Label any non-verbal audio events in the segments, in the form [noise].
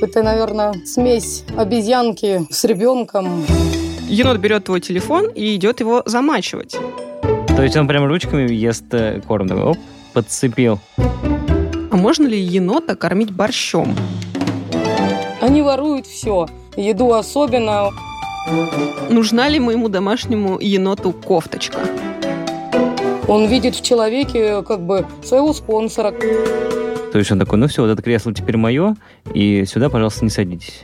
Это, наверное, смесь обезьянки с ребенком. Енот берет твой телефон и идет его замачивать. То есть он прям ручками ест э, корм, оп, подцепил. А можно ли енота кормить борщом? Они воруют все. Еду особенно. Нужна ли моему домашнему еноту кофточка? Он видит в человеке как бы своего спонсора. То есть он такой, ну все, вот это кресло теперь мое, и сюда, пожалуйста, не садитесь.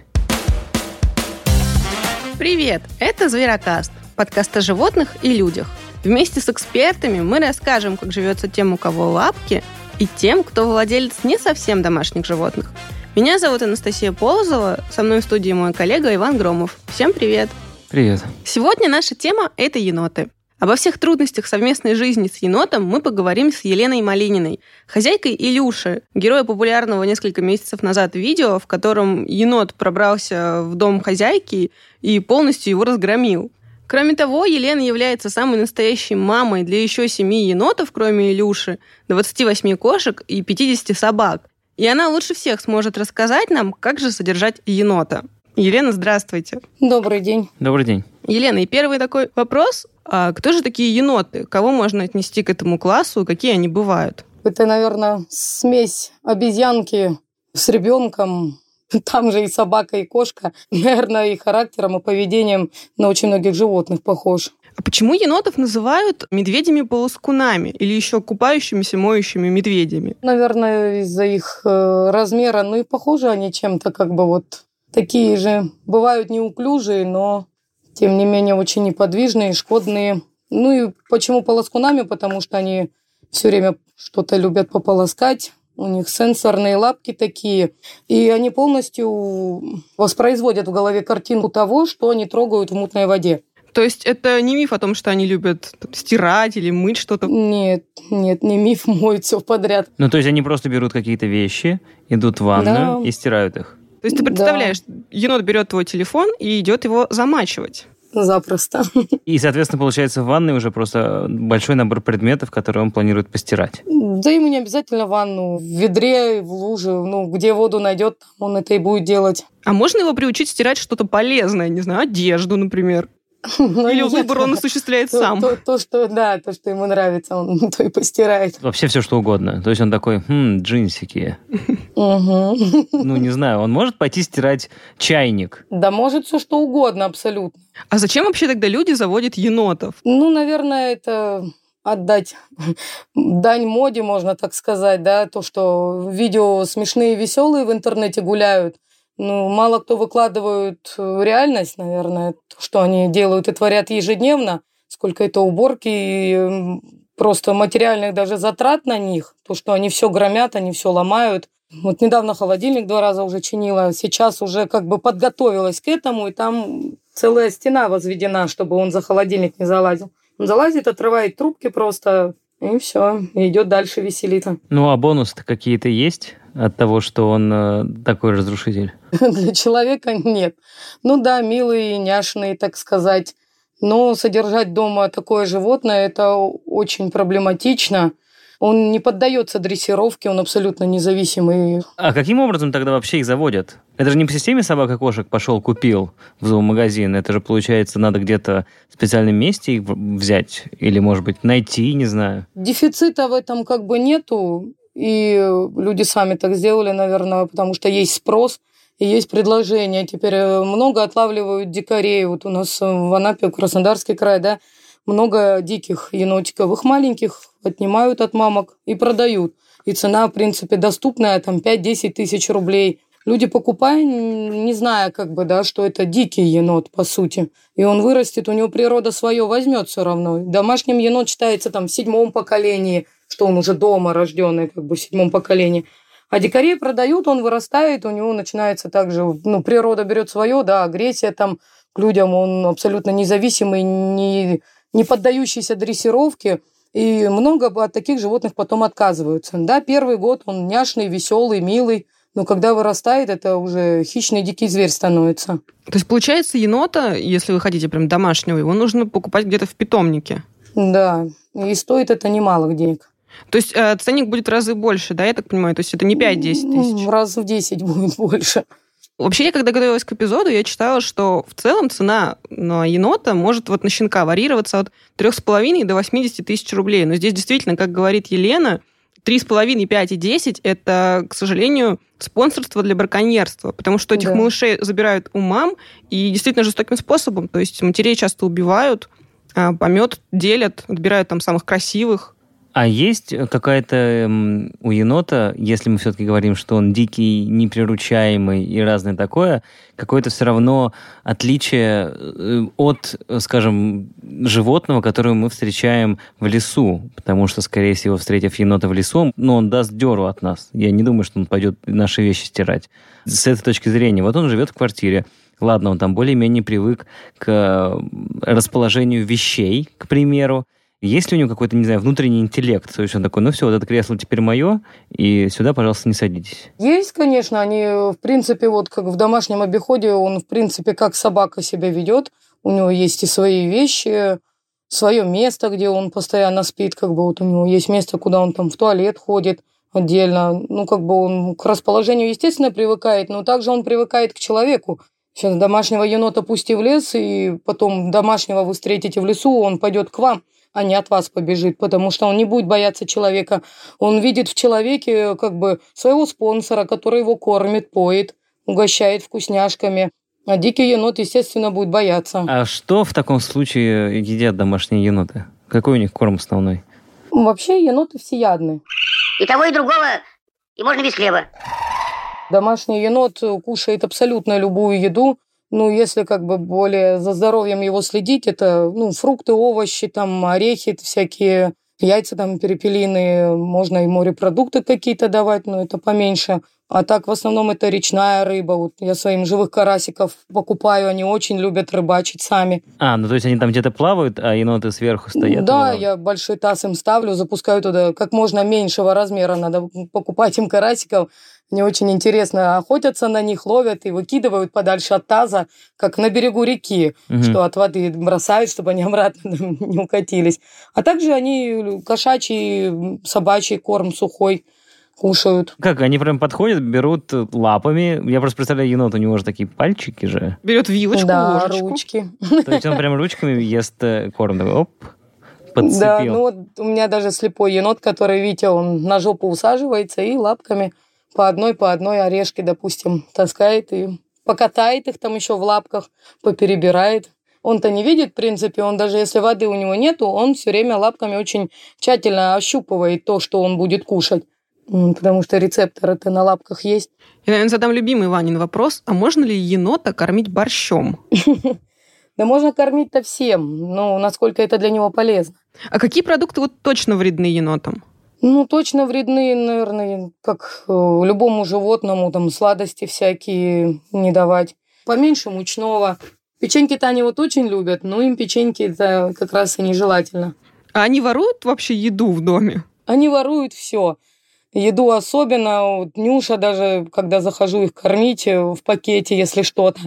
Привет! Это Зверокаст, подкаст о животных и людях. Вместе с экспертами мы расскажем, как живется тем, у кого лапки, и тем, кто владелец не совсем домашних животных. Меня зовут Анастасия Полозова, со мной в студии мой коллега Иван Громов. Всем привет! Привет. Сегодня наша тема – это еноты. Обо всех трудностях совместной жизни с енотом мы поговорим с Еленой Малининой, хозяйкой Илюши, героя популярного несколько месяцев назад видео, в котором енот пробрался в дом хозяйки и полностью его разгромил. Кроме того, Елена является самой настоящей мамой для еще семи енотов, кроме Илюши, 28 кошек и 50 собак. И она лучше всех сможет рассказать нам, как же содержать енота. Елена, здравствуйте. Добрый день. Добрый день. Елена, и первый такой вопрос. А кто же такие еноты? Кого можно отнести к этому классу? Какие они бывают? Это, наверное, смесь обезьянки с ребенком. [laughs] Там же и собака, и кошка. Наверное, и характером, и поведением на очень многих животных похож. А почему енотов называют медведями-полоскунами или еще купающимися, моющими медведями? Наверное, из-за их э, размера. Ну и похожи они чем-то как бы вот такие же. Бывают неуклюжие, но тем не менее очень неподвижные, шкодные. Ну и почему полоскунами? Потому что они все время что-то любят пополоскать. У них сенсорные лапки такие. И они полностью воспроизводят в голове картинку того, что они трогают в мутной воде. То есть это не миф о том, что они любят там, стирать или мыть что-то? Нет, нет, не миф, [laughs] моют все подряд. Ну, то есть они просто берут какие-то вещи, идут в ванную Да. и стирают их. То есть ты представляешь, енот берет твой телефон и идет его замачивать. Запросто. [laughs] И, соответственно, получается в ванной уже просто большой набор предметов, которые он планирует постирать. Да ему не обязательно ванну. В ведре, в луже, ну, где воду найдет, он это и будет делать. А можно его приучить стирать что-то полезное, не знаю, одежду, например? Ну, Или выбор он осуществляет То- сам? То, то, что, да, то, что ему нравится, он [laughs] то и постирает. Вообще все, что угодно. То есть он такой, хм, джинсики. [laughs] Ну, не знаю, он может пойти стирать чайник. Да может все что угодно абсолютно. А зачем вообще тогда люди заводят енотов? Ну, наверное, это отдать дань моде, можно так сказать, да, то, что видео смешные, веселые в интернете гуляют. Ну, мало кто выкладывают э, реальность, наверное, то, что они делают и творят ежедневно, сколько это уборки и просто материальных даже затрат на них, то, что они все громят, они все ломают. Вот недавно холодильник два раза уже чинила, сейчас уже как бы подготовилась к этому, и там целая стена возведена, чтобы он за холодильник не залазил. Он залазит, отрывает трубки просто, и все, идет дальше веселиться. Ну, а бонусы-то какие-то есть от того, что он э, такой разрушитель? [laughs] Для человека нет. Ну да, милые, няшные, так сказать. Но содержать дома такое животное, это очень проблематично. Он не поддается дрессировке, он абсолютно независимый. А каким образом тогда вообще их заводят? Это же не по системе собак и кошек пошел, купил в зоомагазин. Это же, получается, надо где-то в специальном месте их в- взять. Или, может быть, найти, не знаю. Дефицита в этом как бы нету, и люди сами так сделали, наверное, потому что есть спрос и есть предложение. Теперь э, много отлавливают дикарей. Вот у нас в Анапе, Краснодарский край, да, много диких енотиков. Их маленьких отнимают от мамок и продают. И цена, в принципе, доступная, там 5-10 тысяч рублей. Люди покупают, не зная, как бы, да, что это дикий енот, по сути. И он вырастет, у него природа свое возьмет все равно. Домашним енот считается там в седьмом поколении, что он уже дома рожденный, как бы в седьмом поколении. А дикарей продают, он вырастает, у него начинается также, ну, природа берет свое, да, агрессия там к людям, он абсолютно независимый, не, не поддающийся дрессировке. И много от таких животных потом отказываются. Да, первый год он няшный, веселый, милый, но когда вырастает, это уже хищный дикий зверь становится. То есть, получается, енота, если вы хотите прям домашнего, его нужно покупать где-то в питомнике. Да, и стоит это немалых денег. То есть э, ценник будет в разы больше, да, я так понимаю? То есть это не 5-10 Ну, тысяч. Раз в 10 будет больше. Вообще, я когда готовилась к эпизоду, я читала, что в целом цена на енота может вот на щенка варьироваться от 3,5 до 80 тысяч рублей. Но здесь действительно, как говорит Елена, 3,5, 5 и 10 – это, к сожалению, спонсорство для браконьерства, потому что этих да. малышей забирают у мам и действительно жестоким способом. То есть матерей часто убивают, а помет делят, отбирают там самых красивых, а есть какая-то у енота, если мы все-таки говорим, что он дикий, неприручаемый и разное такое, какое-то все равно отличие э, от, скажем, животного, которое мы встречаем в лесу? Потому что, скорее всего, встретив енота в лесу, ну, он даст деру от нас. Я не думаю, что он пойдет наши вещи стирать. С этой точки зрения, вот он живет в квартире, Ладно, он там более-менее привык к расположению вещей, к примеру, есть ли у него какой-то, не знаю, внутренний интеллект? То есть он такой, ну все, вот это кресло теперь мое, и сюда, пожалуйста, не садитесь. Есть, конечно. Они, в принципе, вот как в домашнем обиходе, он, в принципе, как собака себя ведет. У него есть и свои вещи, свое место, где он постоянно спит, как бы вот у него есть место, куда он там в туалет ходит отдельно. Ну, как бы он к расположению, естественно, привыкает, но также он привыкает к человеку. Сейчас домашнего енота пусти в лес, и потом домашнего вы встретите в лесу, он пойдет к вам а не от вас побежит, потому что он не будет бояться человека. Он видит в человеке как бы своего спонсора, который его кормит, поет, угощает вкусняшками. А дикий енот, естественно, будет бояться. А что в таком случае едят домашние еноты? Какой у них корм основной? Вообще еноты всеядны. И того, и другого, и можно без хлеба. Домашний енот кушает абсолютно любую еду, ну, если как бы более за здоровьем его следить, это ну, фрукты, овощи, там, орехи, всякие яйца там перепелиные, можно и морепродукты какие-то давать, но это поменьше. А так в основном это речная рыба. Вот я своим живых карасиков покупаю, они очень любят рыбачить сами. А, ну то есть они там где-то плавают, а еноты сверху стоят? Да, я большой таз им ставлю, запускаю туда как можно меньшего размера. Надо покупать им карасиков. Мне очень интересно, охотятся на них, ловят и выкидывают подальше от таза, как на берегу реки, угу. что от воды бросают, чтобы они обратно [laughs] не укатились. А также они кошачий, собачий корм сухой кушают. Как, они прям подходят, берут лапами. Я просто представляю, енот, у него же такие пальчики же. Берет вилочку, да, ложечку. ручки. То есть он прям ручками ест э, корм. Такой, оп, подцепил. Да, ну вот у меня даже слепой енот, который, видите, он на жопу усаживается и лапками по одной, по одной орешки, допустим, таскает и покатает их там еще в лапках, поперебирает. Он-то не видит, в принципе, он даже если воды у него нету, он все время лапками очень тщательно ощупывает то, что он будет кушать. Потому что рецепторы-то на лапках есть. Я, наверное, задам любимый Ванин вопрос. А можно ли енота кормить борщом? [laughs] Да можно кормить-то всем, но насколько это для него полезно. А какие продукты вот точно вредны енотам? Ну, точно вредны, наверное, как э, любому животному, там, сладости всякие не давать. Поменьше мучного. Печеньки-то они вот очень любят, но им печеньки это как раз и нежелательно. А они воруют вообще еду в доме? Они воруют все. Еду особенно. Вот Нюша даже, когда захожу их кормить э, в пакете, если что-то.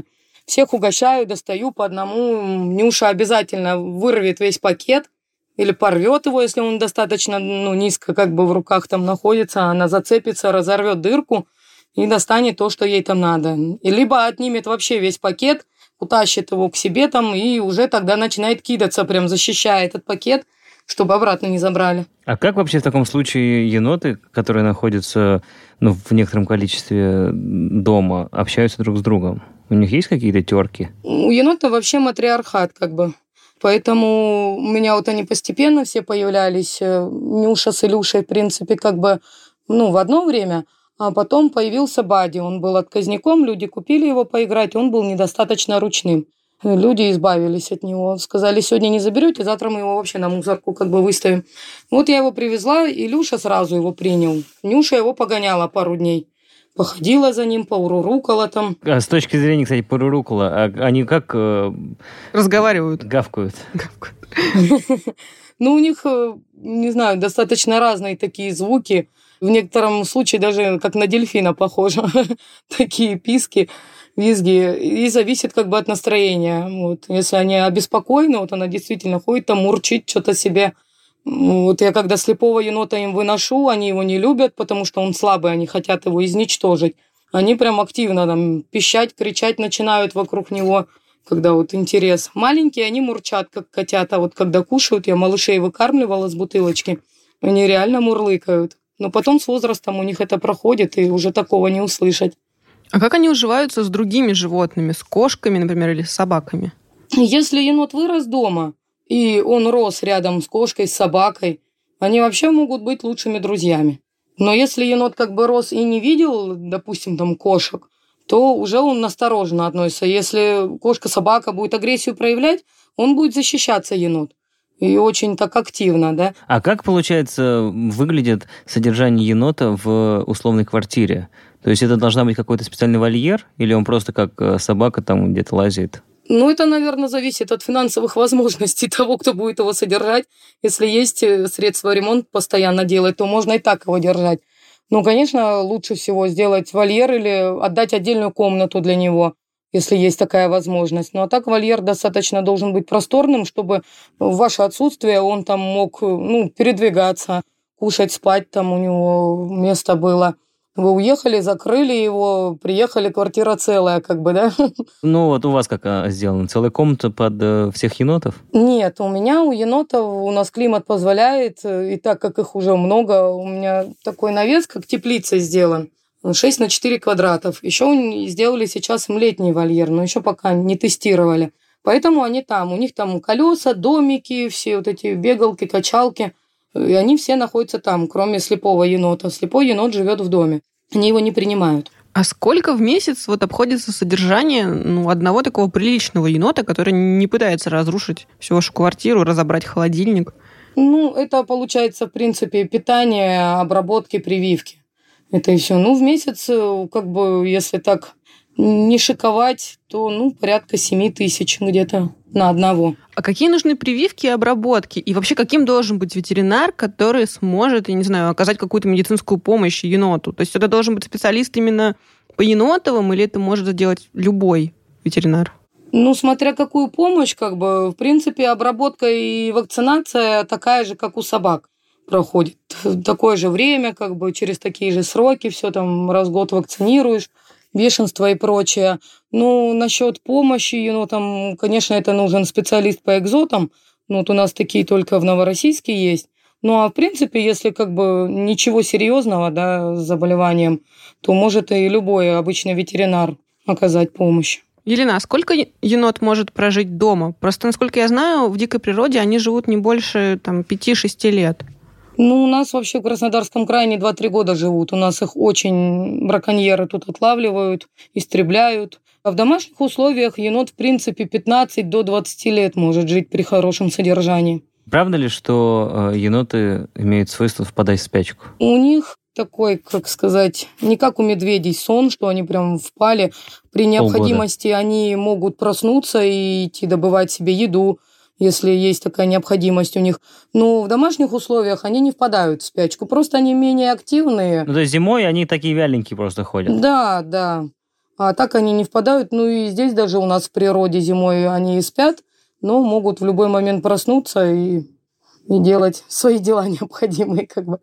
Всех угощаю, достаю по одному. Нюша обязательно вырвет весь пакет или порвет его, если он достаточно ну, низко как бы в руках там находится, она зацепится, разорвет дырку и достанет то, что ей там надо. И либо отнимет вообще весь пакет, утащит его к себе там и уже тогда начинает кидаться, прям защищая этот пакет, чтобы обратно не забрали. А как вообще в таком случае еноты, которые находятся ну, в некотором количестве дома, общаются друг с другом? У них есть какие-то терки? У енота вообще матриархат, как бы. Поэтому у меня вот они постепенно все появлялись. Э, Нюша с Илюшей, в принципе, как бы, ну, в одно время. А потом появился Бади. Он был отказником, люди купили его поиграть, он был недостаточно ручным. Люди избавились от него. Сказали, сегодня не заберете, завтра мы его вообще на мусорку как бы выставим. Вот я его привезла, Илюша сразу его принял. Нюша его погоняла пару дней походила за ним, поурурукала там. А с точки зрения, кстати, поурурукала, а они как... Э, Разговаривают. Гавкают. [laughs] Ну, у них, э, не знаю, достаточно разные такие звуки. В некотором случае даже как на дельфина похоже. [laughs] Такие писки, визги. И зависит как бы от настроения. Вот. Если они обеспокоены, вот она действительно ходит там, мурчит что-то себе вот я когда слепого енота им выношу, они его не любят, потому что он слабый, они хотят его изничтожить. они прям активно там пищать, кричать начинают вокруг него, когда вот интерес. Маленькие, они мурчат, как котята. Вот когда кушают, я малышей выкармливала с бутылочки, они реально мурлыкают. Но потом с возрастом у них это проходит, и уже такого не услышать. А как они уживаются с другими животными, с кошками, например, или с собаками? Если енот вырос дома, и он рос рядом с кошкой, с собакой, они вообще могут быть лучшими друзьями. Но если енот как бы рос и не видел, допустим, там кошек, то уже он настороженно относится. Если кошка-собака будет агрессию проявлять, он будет защищаться енот. И очень так активно, да. А как, получается, выглядит содержание енота в условной квартире? То есть это должна быть какой-то специальный вольер, или он просто как э, собака там где-то лазит? Ну, это, наверное, зависит от финансовых возможностей [laughs] того, кто будет его содержать. Если есть э, средства ремонт постоянно делать, то можно и так его держать. Ну, конечно, лучше всего сделать вольер или отдать отдельную комнату для него, если есть такая возможность. Ну, а так вольер достаточно должен быть просторным, чтобы в ваше отсутствие он там мог ну, передвигаться, кушать, спать, там у него место было. Вы уехали, закрыли его, приехали, квартира целая, как бы, да? [laughs] Ну, вот у вас как а, сделано? Целая комната под э, всех енотов? Нет, у меня у енотов, у нас климат позволяет, э, и так как их уже много, у меня такой навес, как теплица сделан. 6 на 4 квадратов. Еще сделали сейчас им летний вольер, но еще пока не тестировали. Поэтому они там. У них там колеса, домики, все вот эти бегалки, качалки – и они все находятся там, кроме слепого енота. Слепой енот живет в доме. Они его не принимают. А сколько в месяц вот обходится содержание ну, одного такого приличного енота, который не пытается разрушить всю вашу квартиру, разобрать холодильник? Ну, это получается, в принципе, питание, обработки, прививки. Это и все. Ну, в месяц, э, как бы, если так не шиковать, то, ну, порядка 7 тысяч где-то на одного. А какие нужны прививки и обработки? И вообще, каким должен быть ветеринар, который сможет, я не знаю, оказать какую-то медицинскую помощь еноту? То есть это должен быть специалист именно по енотовым, или это может сделать любой ветеринар? Ну, смотря какую помощь, как бы, в принципе, обработка и вакцинация такая же, как у собак проходит. Такое же время, как бы, через такие же сроки, все там раз в год вакцинируешь бешенство и прочее. Ну, насчет помощи, ну, там, конечно, это нужен специалист по экзотам. Ну, вот у нас такие только в Новороссийске есть. Ну, а в принципе, если как бы ничего серьезного, да, с заболеванием, то может и любой обычный ветеринар оказать помощь. Елена, а сколько енот может прожить дома? Просто, насколько я знаю, в дикой природе они живут не больше там, 5-6 лет. Ну, у нас вообще в Краснодарском крае не 2-3 года живут. У нас их очень браконьеры тут отлавливают, истребляют. А в домашних условиях енот, в принципе, 15 до 20 лет может жить при хорошем содержании. Правда ли, что э, еноты имеют свойство впадать в спячку? У них такой, как сказать, не как у медведей сон, что они прям впали. При необходимости Полгода. они могут проснуться и идти добывать себе еду, если есть такая необходимость у них. Но в домашних условиях они не впадают в спячку, просто они менее активные. Ну, то есть зимой они такие вяленькие просто ходят? Да, да. А так они не впадают. Ну и здесь даже у нас в природе зимой они и спят, но могут в любой момент проснуться и, и делать свои дела [laughs] необходимые, как бы.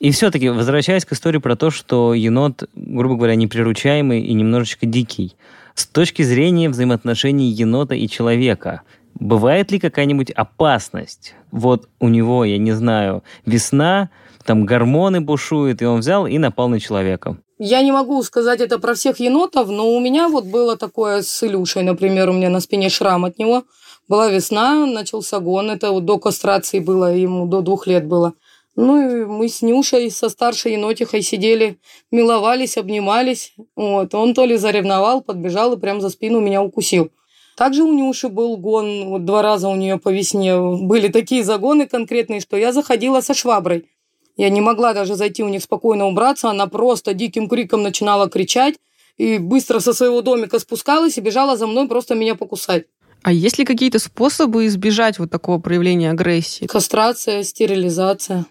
И все-таки, возвращаясь к истории про то, что енот, грубо говоря, неприручаемый и немножечко дикий, с точки зрения взаимоотношений енота и человека, бывает ли какая-нибудь опасность? Вот у него, я не знаю, весна, там гормоны бушуют, и он взял и напал на человека. Я не могу сказать это про всех енотов, но у меня вот было такое с Илюшей, например, у меня на спине шрам от него. Была весна, начался гон, это вот до кастрации было, ему до двух лет было. Ну и мы с Нюшей, со старшей енотихой сидели, миловались, обнимались. Вот. Он то ли заревновал, подбежал и прям за спину меня укусил. Также у Нюши был гон, вот два раза у нее по весне были такие загоны конкретные, что я заходила со шваброй. Я не могла даже зайти у них спокойно убраться, она просто диким криком начинала кричать и быстро со своего домика спускалась и бежала за мной просто меня покусать. А есть ли какие-то способы избежать вот такого проявления агрессии? Кастрация, стерилизация.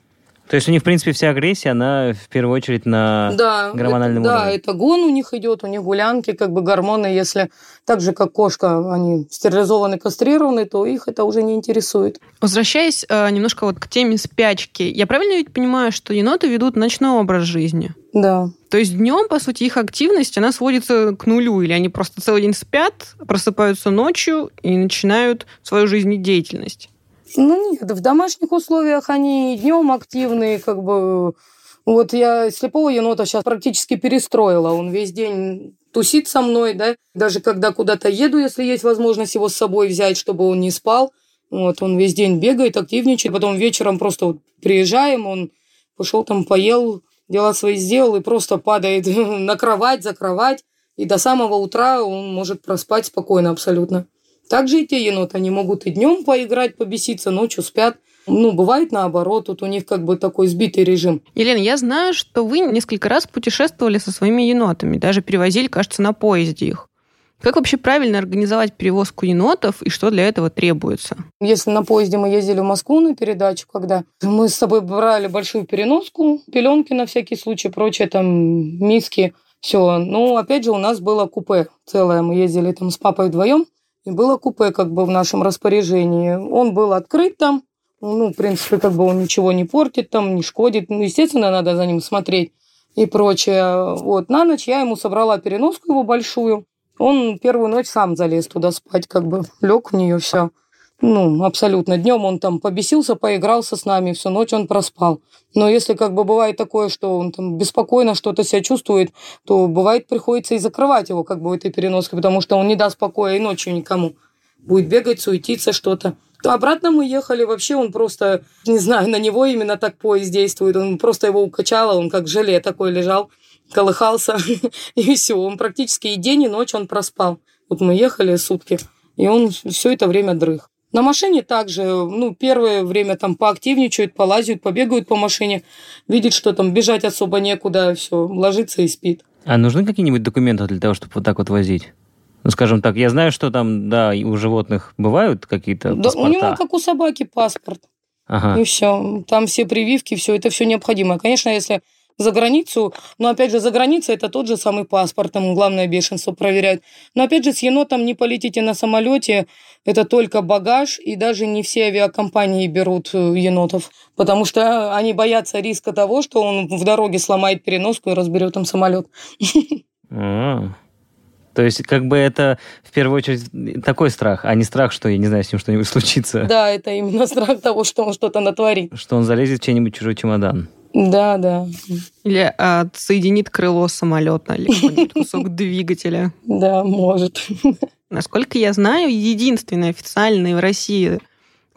То есть у них, в принципе, вся агрессия, она в первую очередь на да, гормональном это, уровне. Да, это гон у них идет, у них гулянки, как бы гормоны, если так же, как кошка, они стерилизованы, кастрированы, то их это уже не интересует. Возвращаясь э, немножко вот к теме спячки, я правильно ведь понимаю, что еноты ведут ночной образ жизни? Да. То есть днем, по сути, их активность, она сводится к нулю, или они просто целый день спят, просыпаются ночью и начинают свою жизнедеятельность? Ну нет, в домашних условиях они днем активные, как бы... Вот я слепого енота сейчас практически перестроила. Он весь день тусит со мной, да. Даже когда куда-то еду, если есть возможность его с собой взять, чтобы он не спал. Вот, он весь день бегает, активничает. Потом вечером просто вот приезжаем, он пошел там, поел, дела свои сделал и просто падает [laughs] на кровать, за кровать. И до самого утра он может проспать спокойно абсолютно. Также и те еноты, они могут и днем поиграть, побеситься, ночью спят. Ну, бывает наоборот, тут у них как бы такой сбитый режим. Елена, я знаю, что вы несколько раз путешествовали со своими енотами, даже перевозили, кажется, на поезде их. Как вообще правильно организовать перевозку енотов и что для этого требуется? Если на поезде мы ездили в Москву на передачу, когда мы с собой брали большую переноску, пеленки на всякий случай, прочее, там, миски, все. Ну, опять же, у нас было купе целое. Мы ездили там с папой вдвоем. И было купе как бы в нашем распоряжении. Он был открыт там. Ну, в принципе, как бы он ничего не портит там, не шкодит. Ну, естественно, надо за ним смотреть и прочее. Вот, на ночь я ему собрала переноску его большую. Он первую ночь сам залез туда спать, как бы лег в нее, все. Ну, абсолютно. Днем он там побесился, поигрался с нами, всю ночь он проспал. Но если как бы бывает такое, что он там беспокойно что-то себя чувствует, то бывает приходится и закрывать его как бы этой переноске, потому что он не даст покоя и ночью никому. Будет бегать, суетиться, что-то. То обратно мы ехали, вообще он просто, не знаю, на него именно так поезд действует. Он просто его укачало, он как желе такой лежал, колыхался, [laughs] и все. Он практически и день, и ночь он проспал. Вот мы ехали сутки, и он все это время дрых. На машине также, ну, первое время там поактивничают, полазят, побегают по машине, видит, что там бежать особо некуда, все, ложится и спит. А нужны какие-нибудь документы для того, чтобы вот так вот возить? Ну, скажем так, я знаю, что там, да, у животных бывают какие-то Да, паспорта. у него, как у собаки, паспорт. Ага. И все. Там все прививки, все это все необходимо. Конечно, если за границу, но опять же, за границей это тот же самый паспорт, там главное бешенство проверяют. Но опять же, с енотом не полетите на самолете, это только багаж, и даже не все авиакомпании берут э, енотов, потому что они боятся риска того, что он в дороге сломает переноску и разберет там самолет. [laughs] А. То есть, как бы это в первую очередь такой страх, а не страх, что, я не знаю, с ним что-нибудь случится. Да, это именно страх того, что он что-то натворит. Что он залезет в чей-нибудь чужой чемодан. Да, да, Или отсоединит крыло самолета или [laughs] кусок двигателя? да, может. Насколько я знаю, единственный официальный в России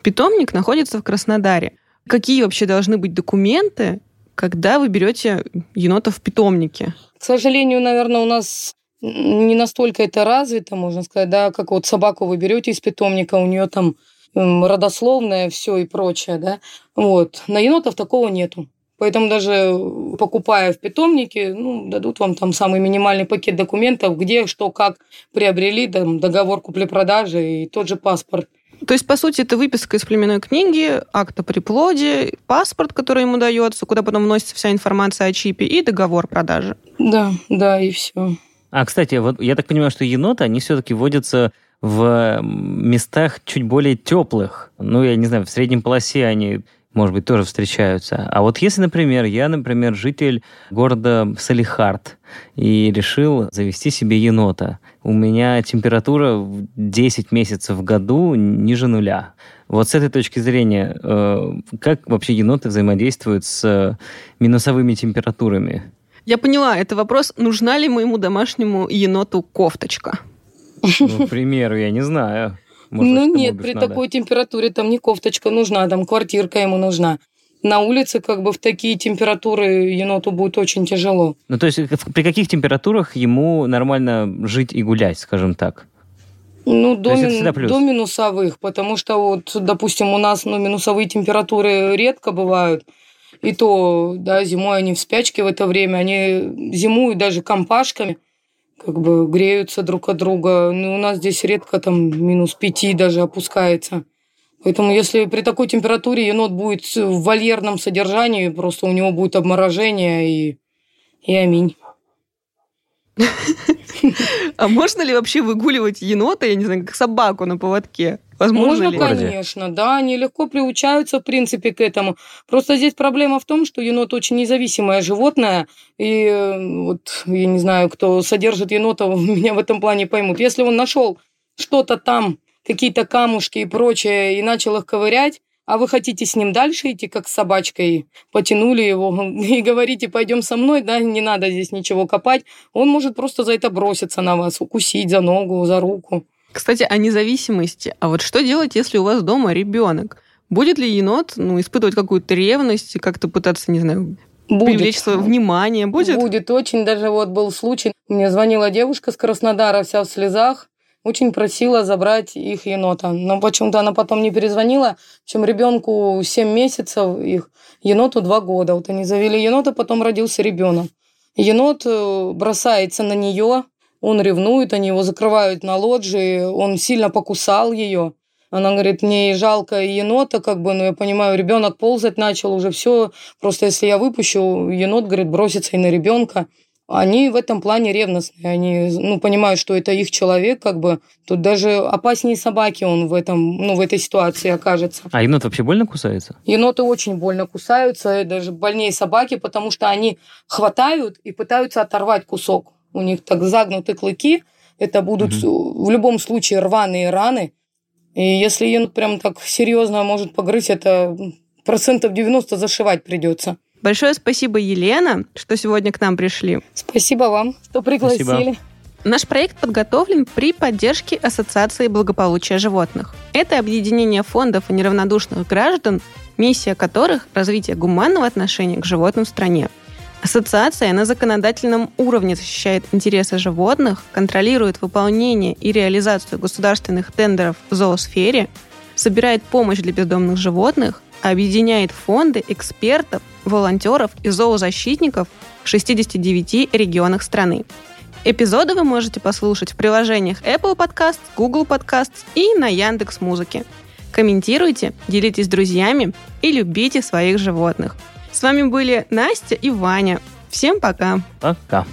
питомник находится в Краснодаре. Какие вообще должны быть документы, когда вы берете енота в питомнике? К сожалению, наверное, у нас не настолько это развито, можно сказать, да, как вот собаку вы берете из питомника, у нее там родословное все и прочее, да. Вот. На енотов такого нету. Поэтому даже покупая в питомнике, ну, дадут вам там самый минимальный пакет документов, где, что, как приобрели, там, договор купли-продажи и тот же паспорт. То есть, по сути, это выписка из племенной книги, акт о приплоде, паспорт, который ему дается, куда потом вносится вся информация о чипе, и договор продажи. Да, да, и все. А, кстати, вот я так понимаю, что еноты, они все-таки водятся в местах чуть более теплых. Ну, я не знаю, в среднем полосе они, может быть, тоже встречаются. А вот если, например, я, например, житель города Салихард и решил завести себе енота, у меня температура в 10 месяцев в году ниже нуля. Вот с этой точки зрения, э, как вообще еноты взаимодействуют с минусовыми температурами? Я поняла, это вопрос, нужна ли моему домашнему еноту кофточка? Ну, к примеру, я не знаю. Может, ну нет, при надо. такой температуре там не кофточка нужна, там квартирка ему нужна. На улице как бы в такие температуры еноту будет очень тяжело. Ну, то есть при каких температурах ему нормально жить и гулять, скажем так? Ну, до, мин- до минусовых, потому что вот, допустим, у нас ну, минусовые температуры редко бывают. И то, да, зимой они в спячке в это время, они зимуют даже компашками, как бы греются друг от друга. Ну, у нас здесь редко там минус пяти даже опускается. Поэтому если при такой температуре енот будет в вольерном содержании, просто у него будет обморожение и, и аминь. [laughs] А можно ли вообще выгуливать енота, я не знаю, как собаку на поводке? Возможно Можно, ли? конечно, да, они легко приучаются, в принципе, к этому. Просто здесь проблема в том, что енот очень независимое животное, и э, вот, я не знаю, кто содержит енота, [laughs] меня в этом плане поймут. Если он нашел что-то там, какие-то камушки и прочее, и начал их ковырять, а вы хотите с ним дальше идти, как с собачкой, потянули его [laughs] и говорите, пойдем со мной, да, не надо здесь ничего копать, он может просто за это броситься на вас, укусить за ногу, за руку. Кстати, о независимости. А вот что делать, если у вас дома ребенок? Будет ли енот ну, испытывать какую-то ревность, как-то пытаться, не знаю, Будет. привлечь свое внимание? Будет? Будет очень. Даже вот был случай, мне звонила девушка с Краснодара, вся в слезах, очень просила забрать их енота. Но почему-то она потом не перезвонила. Причем ребенку 7 месяцев, их еноту 2 года. Вот они завели енота, потом родился ребенок. Енот э, бросается на нее, он ревнует, они его закрывают на лоджии, он сильно покусал ее. Она говорит, мне жалко енота, как бы, но я понимаю, ребенок ползать начал уже все. Просто если я выпущу, енот, говорит, бросится и на ребенка. Они в этом плане ревностные, они ну, понимают, что это их человек, как бы. Тут даже опаснее собаки он в, этом, ну, в этой ситуации окажется. А енот вообще больно кусается? Еноты очень больно кусаются, даже больнее собаки, потому что они хватают и пытаются оторвать кусок. У них так загнуты клыки, это будут в любом случае рваные раны. И если енот прям так серьезно может погрызть, это процентов 90 зашивать придется. Большое спасибо, Елена, что сегодня к нам пришли. Спасибо вам, что пригласили. Спасибо. Наш проект подготовлен при поддержке Ассоциации благополучия животных. Это объединение фондов и неравнодушных граждан, миссия которых – развитие гуманного отношения к животным в стране. Ассоциация на законодательном уровне защищает интересы животных, контролирует выполнение и реализацию государственных тендеров в зоосфере, собирает помощь для бездомных животных, объединяет фонды экспертов, волонтеров и зоозащитников в 69 регионах страны. Эпизоды вы можете послушать в приложениях Apple Podcasts, Google Podcasts и на Яндекс Музыке. Комментируйте, делитесь с друзьями и любите своих животных. С вами были Настя и Ваня. Всем пока! Пока.